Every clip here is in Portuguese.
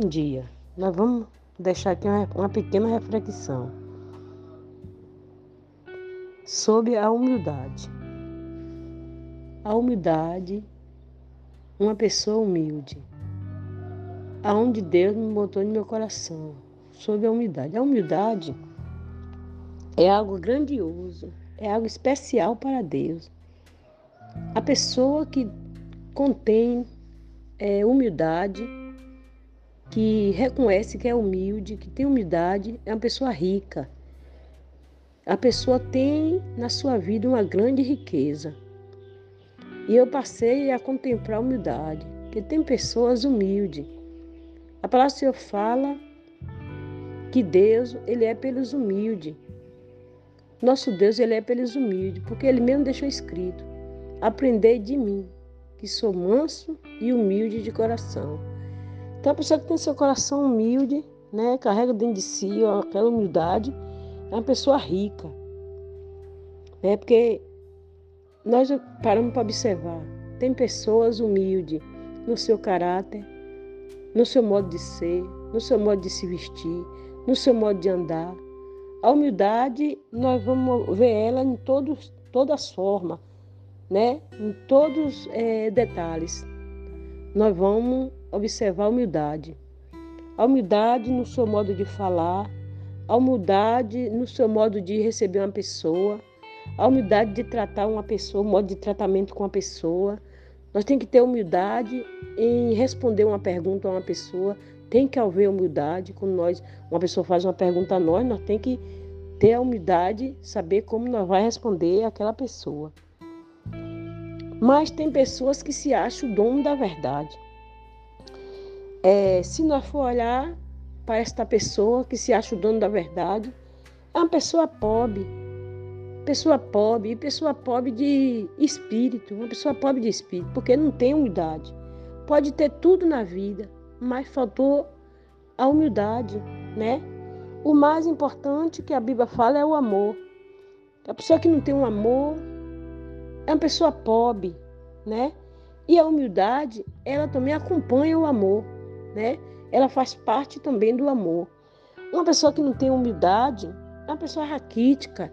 Bom dia. Nós vamos deixar aqui uma, pequena reflexão sobre a humildade. A humildade, uma pessoa humilde. Aonde Deus me botou no meu coração, sobre a humildade. A humildade é algo grandioso, é algo especial para Deus. A pessoa que contém é, humildade, que reconhece que é humilde, que tem humildade, é uma pessoa rica. A pessoa tem na sua vida uma grande riqueza. E eu passei a contemplar a humildade, que tem pessoas humildes. A palavra do Senhor fala que Deus, ele é pelos humildes. Nosso Deus, ele é pelos humildes, porque ele mesmo deixou escrito: Aprendei de mim, que sou manso e humilde de coração. Então, a pessoa que tem seu coração humilde, né, carrega dentro de si aquela humildade, é uma pessoa rica. Né? Porque nós paramos para observar, tem pessoas humildes no seu caráter, no seu modo de ser, no seu modo de se vestir, no seu modo de andar. A humildade, nós vamos ver ela em todos, todas as formas, né? em todos os é, detalhes. Nós vamos observar a humildade. A humildade no seu modo de falar, a humildade no seu modo de receber uma pessoa, a humildade de tratar uma pessoa, o modo de tratamento com a pessoa. Nós temos que ter humildade em responder uma pergunta a uma pessoa. Tem que haver humildade quando nós, uma pessoa faz uma pergunta a nós, nós temos que ter a humildade, saber como nós vai responder aquela pessoa. Mas tem pessoas que se acham o dono da verdade. É, se nós for olhar para esta pessoa que se acha o dono da verdade, é uma pessoa pobre. Pessoa pobre, pessoa pobre de espírito, uma pessoa pobre de espírito, porque não tem humildade. Pode ter tudo na vida, mas faltou a humildade, né? O mais importante que a Bíblia fala é o amor. A pessoa que não tem um amor é uma pessoa pobre, né? E a humildade, ela também acompanha o amor, né? Ela faz parte também do amor. Uma pessoa que não tem humildade é uma pessoa raquítica,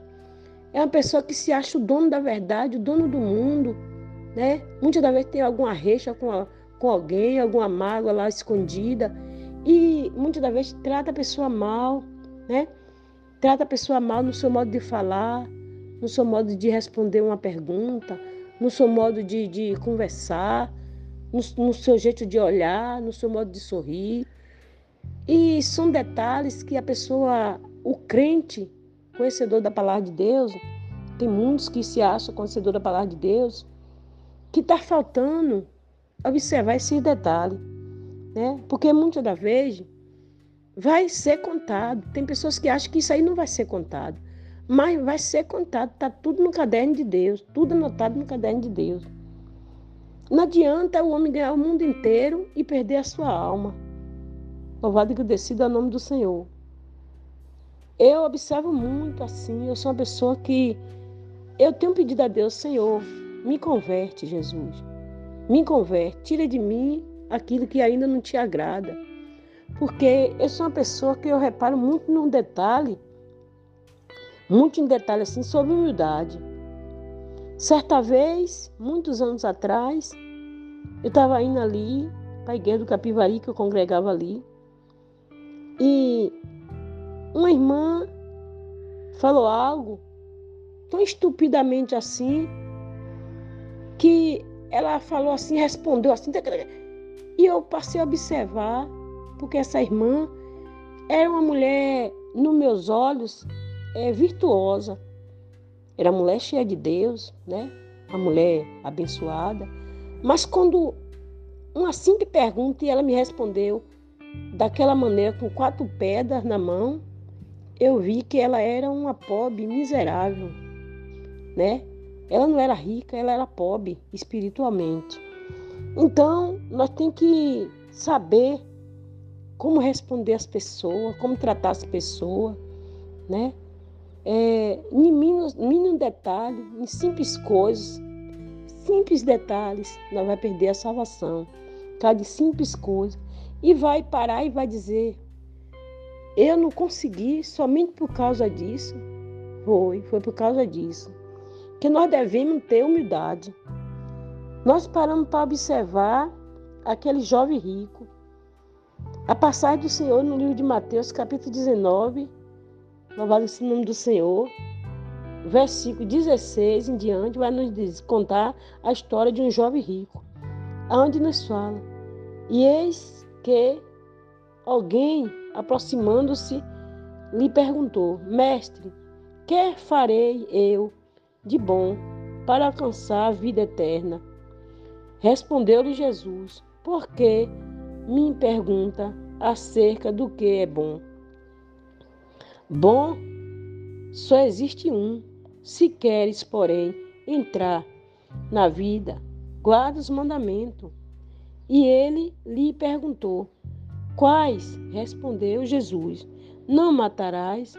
é uma pessoa que se acha o dono da verdade, o dono do mundo, né? Muitas das vezes tem alguma recha com, a, com alguém, alguma mágoa lá escondida e muitas das vezes trata a pessoa mal, né? Trata a pessoa mal no seu modo de falar, no seu modo de responder uma pergunta, no seu modo de, de conversar, no, no seu jeito de olhar, no seu modo de sorrir. E são detalhes que a pessoa, o crente, conhecedor da palavra de Deus, tem muitos que se acham conhecedor da palavra de Deus, que está faltando observar esses detalhes. Né? Porque muitas das vezes vai ser contado. Tem pessoas que acham que isso aí não vai ser contado. Mas vai ser contado, está tudo no caderno de Deus, tudo anotado no caderno de Deus. Não adianta o homem ganhar o mundo inteiro e perder a sua alma. Louvado e agradecido ao nome do Senhor. Eu observo muito assim, eu sou uma pessoa que eu tenho pedido a Deus, Senhor, me converte, Jesus. Me converte, tira de mim aquilo que ainda não te agrada. Porque eu sou uma pessoa que eu reparo muito num detalhe muito em detalhe assim sobre humildade. Certa vez, muitos anos atrás, eu estava indo ali para a igreja do Capivari, que eu congregava ali, e uma irmã falou algo tão estupidamente assim, que ela falou assim, respondeu assim, e eu passei a observar, porque essa irmã era uma mulher, nos meus olhos, é, virtuosa. Era mulher cheia de Deus, né? Uma mulher abençoada. Mas quando uma simples pergunta e ela me respondeu daquela maneira, com quatro pedras na mão, eu vi que ela era uma pobre miserável, né? Ela não era rica, ela era pobre espiritualmente. Então, nós temos que saber como responder às pessoas, como tratar as pessoas, né? É, em mínimo, detalhe, em simples coisas, simples detalhes, nós vai perder a salvação. Cada simples coisa. e vai parar e vai dizer: Eu não consegui somente por causa disso. Foi, foi por causa disso. Que nós devemos ter humildade. Nós paramos para observar aquele jovem rico. A passagem do Senhor no livro de Mateus, capítulo 19, louvado seja o nome do Senhor, versículo 16 em diante, vai nos contar a história de um jovem rico, aonde nos fala. E eis que alguém, aproximando-se, lhe perguntou: Mestre, que farei eu de bom para alcançar a vida eterna? Respondeu-lhe Jesus: Por que me pergunta acerca do que é bom? Bom só existe um. Se queres, porém, entrar na vida, guarda os mandamentos. E ele lhe perguntou: Quais? Respondeu Jesus: Não matarás,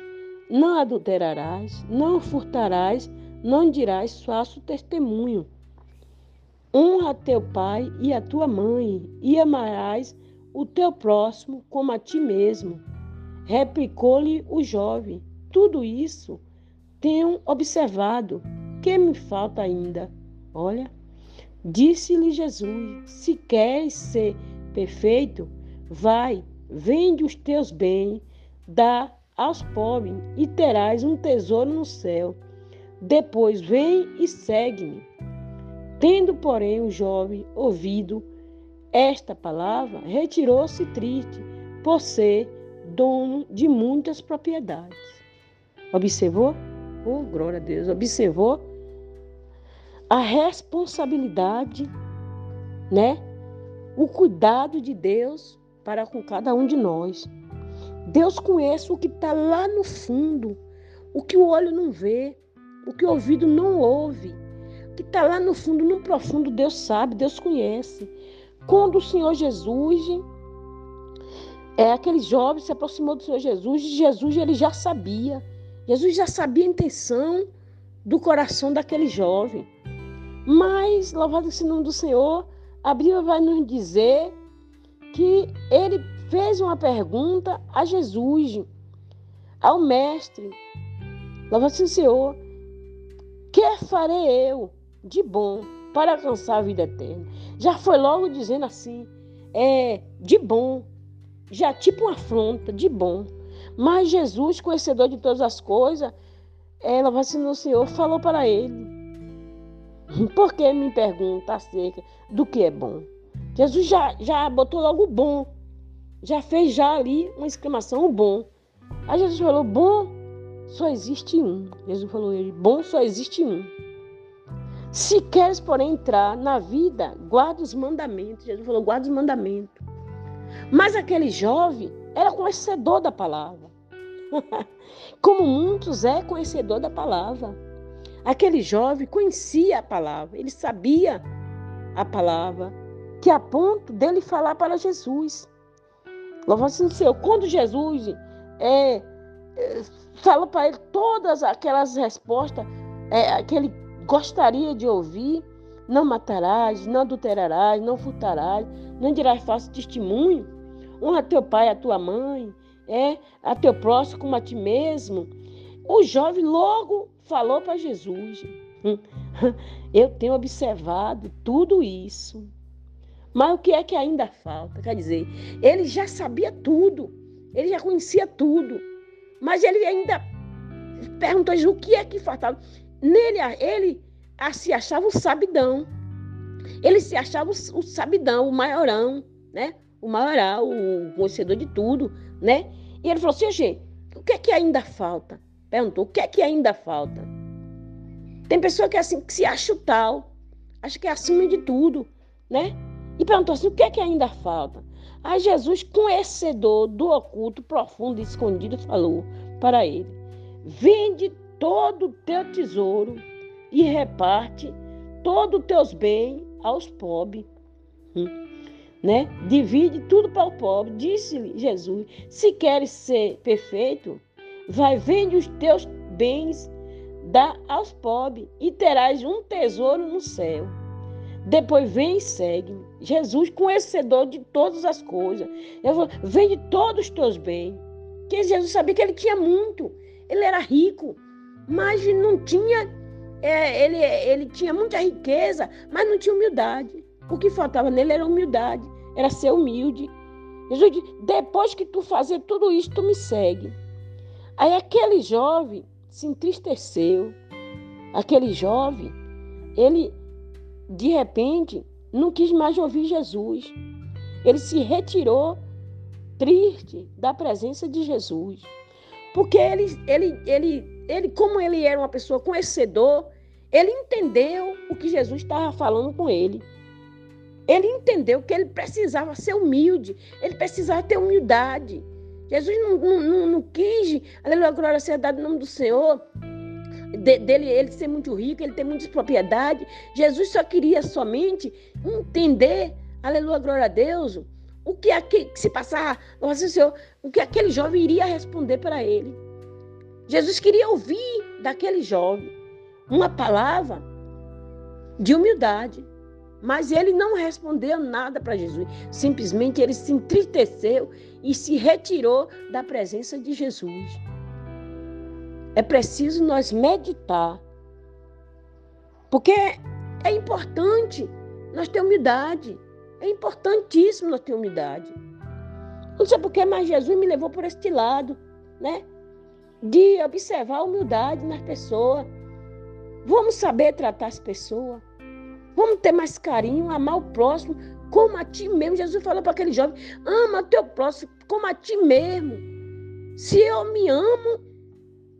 não adulterarás, não furtarás, não dirás falso testemunho. Honra teu pai e a tua mãe, e amarás o teu próximo como a ti mesmo. Replicou-lhe o jovem: Tudo isso tenho observado. Que me falta ainda? Olha, disse-lhe Jesus: Se queres ser perfeito, vai, vende os teus bens, dá aos pobres e terás um tesouro no céu. Depois vem e segue-me. Tendo, porém, o jovem ouvido esta palavra, retirou-se triste por ser dono de muitas propriedades. Observou? Oh, glória a Deus. Observou a responsabilidade, né? O cuidado de Deus para com cada um de nós. Deus conhece o que está lá no fundo, o que o olho não vê, o que o ouvido não ouve. O que está lá no fundo, no profundo, Deus sabe, Deus conhece. Quando o Senhor Jesus é, aquele jovem se aproximou do Senhor Jesus, e Jesus ele já sabia. Jesus já sabia a intenção do coração daquele jovem. Mas, louvado seja o nome do Senhor, a Bíblia vai nos dizer que ele fez uma pergunta a Jesus, ao Mestre. Louvado seja o Senhor. Que farei eu de bom para alcançar a vida eterna? Já foi logo dizendo assim, é de bom já tipo uma afronta de bom. Mas Jesus, conhecedor de todas as coisas, ela vacinou o Senhor, falou para ele. Por que me pergunta acerca do que é bom? Jesus já, já botou logo o bom. Já fez já ali uma exclamação, o bom. Aí Jesus falou, bom só existe um. Jesus falou ele, bom só existe um. Se queres, porém, entrar na vida, guarda os mandamentos. Jesus falou, guarda os mandamentos. Mas aquele jovem era conhecedor da palavra. Como muitos é conhecedor da palavra. Aquele jovem conhecia a palavra, ele sabia a palavra, que a ponto dele falar para Jesus. Louvado seja o Senhor. Quando Jesus é, é, falou para ele todas aquelas respostas é, que ele gostaria de ouvir, não matarás, não adulterarás, não furtarás, não dirás falso testemunho, honra teu pai e a tua mãe, é, a teu próximo como a ti mesmo. O jovem logo falou para Jesus: Eu tenho observado tudo isso. Mas o que é que ainda falta? Quer dizer, ele já sabia tudo, ele já conhecia tudo, mas ele ainda perguntou o que é que faltava. Nele, ele se achava o sabidão, ele se achava o sabidão, o maiorão, né? O maioral, o conhecedor de tudo, né? E ele falou assim, gente, o que é que ainda falta? Perguntou, o que é que ainda falta? Tem pessoa que é assim, que se acha o tal, acha que é acima de tudo, né? E perguntou assim, o que é que ainda falta? Aí Jesus, conhecedor do oculto, profundo e escondido, falou para ele, vende todo o teu tesouro e reparte todos os teus bens aos pobres. Hum né? Divide tudo para o pobre. Disse-lhe Jesus: Se queres ser perfeito, vai vende os teus bens, dá aos pobres e terás um tesouro no céu. Depois vem e segue. Jesus, conhecedor de todas as coisas. Eu vende todos os teus bens. Que Jesus sabia que ele tinha muito. Ele era rico, mas não tinha. É, ele, ele tinha muita riqueza, mas não tinha humildade. O que faltava nele era humildade, era ser humilde. Jesus disse: depois que tu fazer tudo isso, tu me segue. Aí aquele jovem se entristeceu. Aquele jovem, ele de repente não quis mais ouvir Jesus. Ele se retirou triste da presença de Jesus. Porque ele, ele, ele, ele, como ele era uma pessoa conhecedor, ele entendeu o que Jesus estava falando com ele. Ele entendeu que ele precisava ser humilde, ele precisava ter humildade. Jesus não, não, não, não quis, aleluia, glória seja dada no nome do Senhor, de, dele ele ser muito rico, ele ter muitas propriedades. Jesus só queria somente entender, aleluia, glória a Deus, o que aqui, se passar, nossa Senhor, o que aquele jovem iria responder para ele. Jesus queria ouvir daquele jovem uma palavra de humildade. Mas ele não respondeu nada para Jesus. Simplesmente ele se entristeceu e se retirou da presença de Jesus. É preciso nós meditar. Porque é importante nós ter humildade. É importantíssimo nós ter humildade. Não sei porquê, mas Jesus me levou por este lado, né? De observar a humildade nas pessoas. Vamos saber tratar as pessoas. Vamos ter mais carinho, amar o próximo como a ti mesmo. Jesus falou para aquele jovem: ama teu próximo como a ti mesmo. Se eu me amo,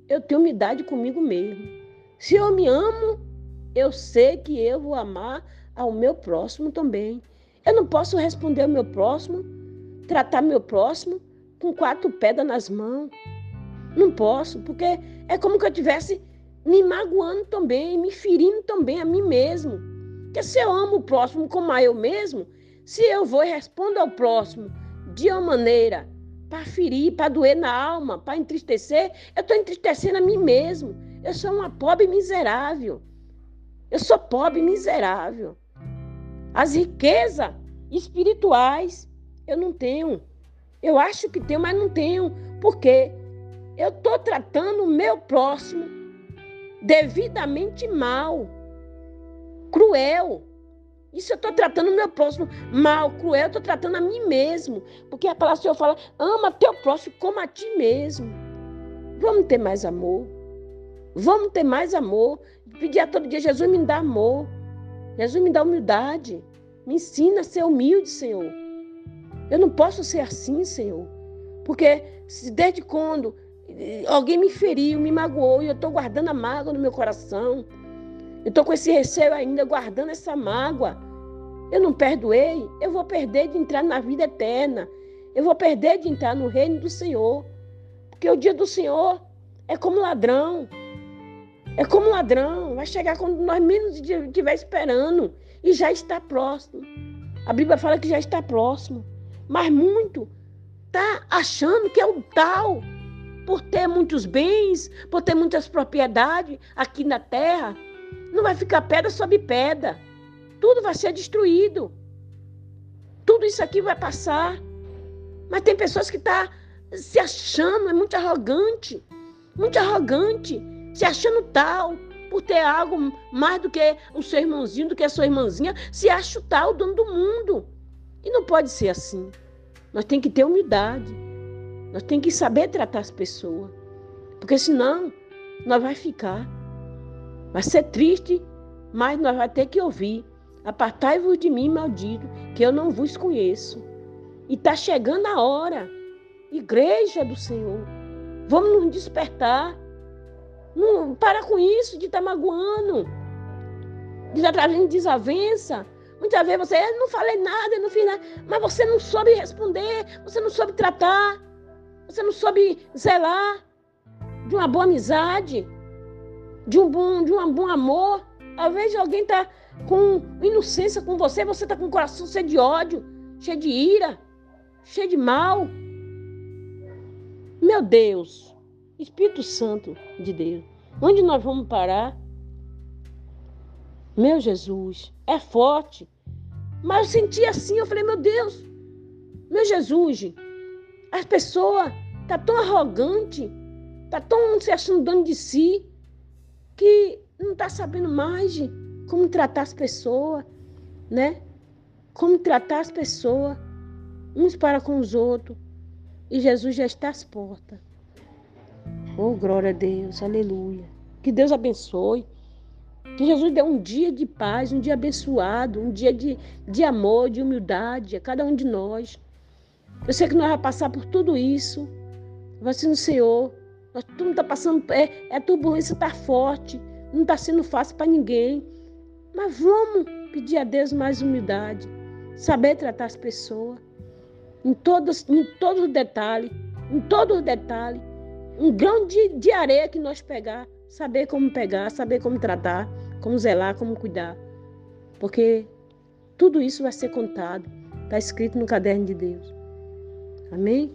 eu tenho umidade comigo mesmo. Se eu me amo, eu sei que eu vou amar ao meu próximo também. Eu não posso responder ao meu próximo, tratar meu próximo com quatro pedras nas mãos. Não posso, porque é como que eu estivesse me magoando também, me ferindo também a mim mesmo. Porque se eu amo o próximo como a eu mesmo, se eu vou e respondo ao próximo de uma maneira para ferir, para doer na alma, para entristecer, eu estou entristecendo a mim mesmo. Eu sou uma pobre miserável. Eu sou pobre miserável. As riquezas espirituais eu não tenho. Eu acho que tenho, mas não tenho. Por quê? Eu estou tratando o meu próximo devidamente mal cruel. Isso eu estou tratando o meu próximo mal, cruel, eu estou tratando a mim mesmo. Porque a palavra do Senhor fala: ama teu próximo como a ti mesmo. Vamos ter mais amor. Vamos ter mais amor. Pedir a todo dia, Jesus me dá amor. Jesus me dá humildade. Me ensina a ser humilde, Senhor. Eu não posso ser assim, Senhor. Porque desde quando alguém me feriu, me magoou, e eu estou guardando a mágoa no meu coração. Eu estou com esse receio ainda, guardando essa mágoa. Eu não perdoei, eu vou perder de entrar na vida eterna. Eu vou perder de entrar no reino do Senhor. Porque o dia do Senhor é como ladrão. É como ladrão. Vai chegar quando nós menos estiver esperando. E já está próximo. A Bíblia fala que já está próximo. Mas muito está achando que é o tal. Por ter muitos bens, por ter muitas propriedades aqui na terra. Não vai ficar pedra sobre pedra. Tudo vai ser destruído. Tudo isso aqui vai passar. Mas tem pessoas que estão tá se achando, é muito arrogante. Muito arrogante. Se achando tal. Por ter algo mais do que o seu irmãozinho, do que a sua irmãzinha. Se acha tal, dono do mundo. E não pode ser assim. Nós temos que ter humildade. Nós temos que saber tratar as pessoas. Porque senão, nós vai ficar Vai ser triste, mas nós vamos ter que ouvir. Apartai-vos de mim, maldito, que eu não vos conheço. E está chegando a hora. Igreja do Senhor. Vamos nos despertar. Não, para com isso de estar tá magoando. De estar tá trazendo desavença. Muitas vezes você, eu não falei nada, eu não fiz nada. Mas você não soube responder. Você não soube tratar. Você não soube zelar de uma boa amizade de um bom, de um bom amor. Às vezes alguém está com inocência com você, você está com o coração cheio de ódio, cheio de ira, cheio de mal. Meu Deus, Espírito Santo de Deus, onde nós vamos parar? Meu Jesus, é forte. Mas eu senti assim, eu falei, meu Deus, meu Jesus, as pessoas tá tão arrogante, tá tão se achando dono de si, que não tá sabendo mais de como tratar as pessoas, né? Como tratar as pessoas, uns para com os outros. E Jesus já está às portas. Oh, glória a Deus, aleluia. Que Deus abençoe. Que Jesus dê um dia de paz, um dia abençoado, um dia de, de amor, de humildade a cada um de nós. Eu sei que nós vamos passar por tudo isso. Vai ser no Senhor. Nós tudo está passando, é, é a turbulência está forte, não está sendo fácil para ninguém. Mas vamos pedir a Deus mais humildade, saber tratar as pessoas em todos, em todos os detalhes, em todos os detalhes. Um grão de, de areia que nós pegar, saber como pegar, saber como tratar, como zelar, como cuidar. Porque tudo isso vai ser contado, está escrito no caderno de Deus. Amém?